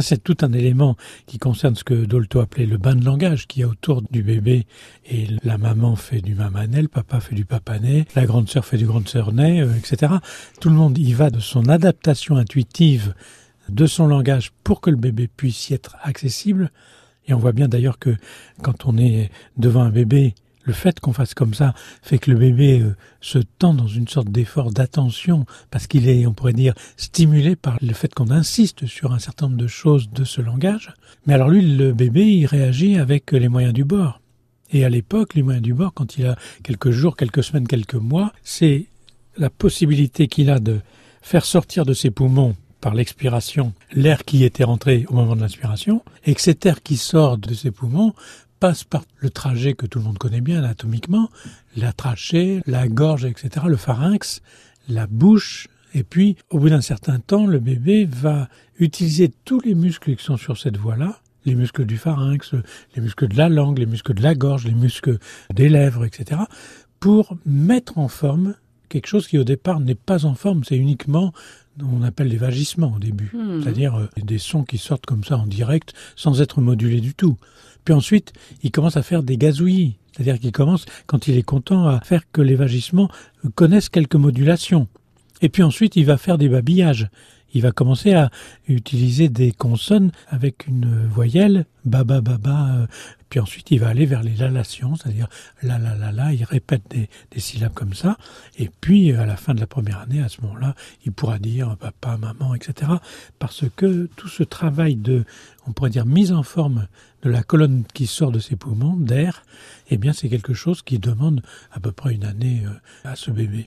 c'est tout un élément qui concerne ce que Dolto appelait le bain de langage qui a autour du bébé. Et la maman fait du mamanet, le papa fait du papanet, la grande sœur fait du grande sœurnet, euh, etc. Tout le monde y va de son adaptation intuitive de son langage pour que le bébé puisse y être accessible. Et on voit bien d'ailleurs que quand on est devant un bébé, le fait qu'on fasse comme ça fait que le bébé euh, se tend dans une sorte d'effort d'attention parce qu'il est, on pourrait dire, stimulé par le fait qu'on insiste sur un certain nombre de choses de ce langage. Mais alors lui, le bébé, il réagit avec les moyens du bord. Et à l'époque, les moyens du bord, quand il a quelques jours, quelques semaines, quelques mois, c'est la possibilité qu'il a de faire sortir de ses poumons par l'expiration l'air qui était rentré au moment de l'inspiration, et que cet air qui sort de ses poumons passe par le trajet que tout le monde connaît bien anatomiquement, la trachée, la gorge, etc., le pharynx, la bouche, et puis au bout d'un certain temps, le bébé va utiliser tous les muscles qui sont sur cette voie-là, les muscles du pharynx, les muscles de la langue, les muscles de la gorge, les muscles des lèvres, etc., pour mettre en forme quelque chose qui au départ n'est pas en forme, c'est uniquement on appelle les vagissements au début, hmm. c'est-à-dire euh, des sons qui sortent comme ça en direct sans être modulés du tout. Puis ensuite, il commence à faire des gazouillis, c'est-à-dire qu'il commence, quand il est content, à faire que les vagissements connaissent quelques modulations. Et puis ensuite, il va faire des babillages. Il va commencer à utiliser des consonnes avec une voyelle, baba baba, euh, puis ensuite il va aller vers les lalations, c'est-à-dire la la la la, il répète des, des, syllabes comme ça, et puis à la fin de la première année, à ce moment-là, il pourra dire papa, maman, etc. Parce que tout ce travail de, on pourrait dire, mise en forme de la colonne qui sort de ses poumons, d'air, eh bien c'est quelque chose qui demande à peu près une année euh, à ce bébé.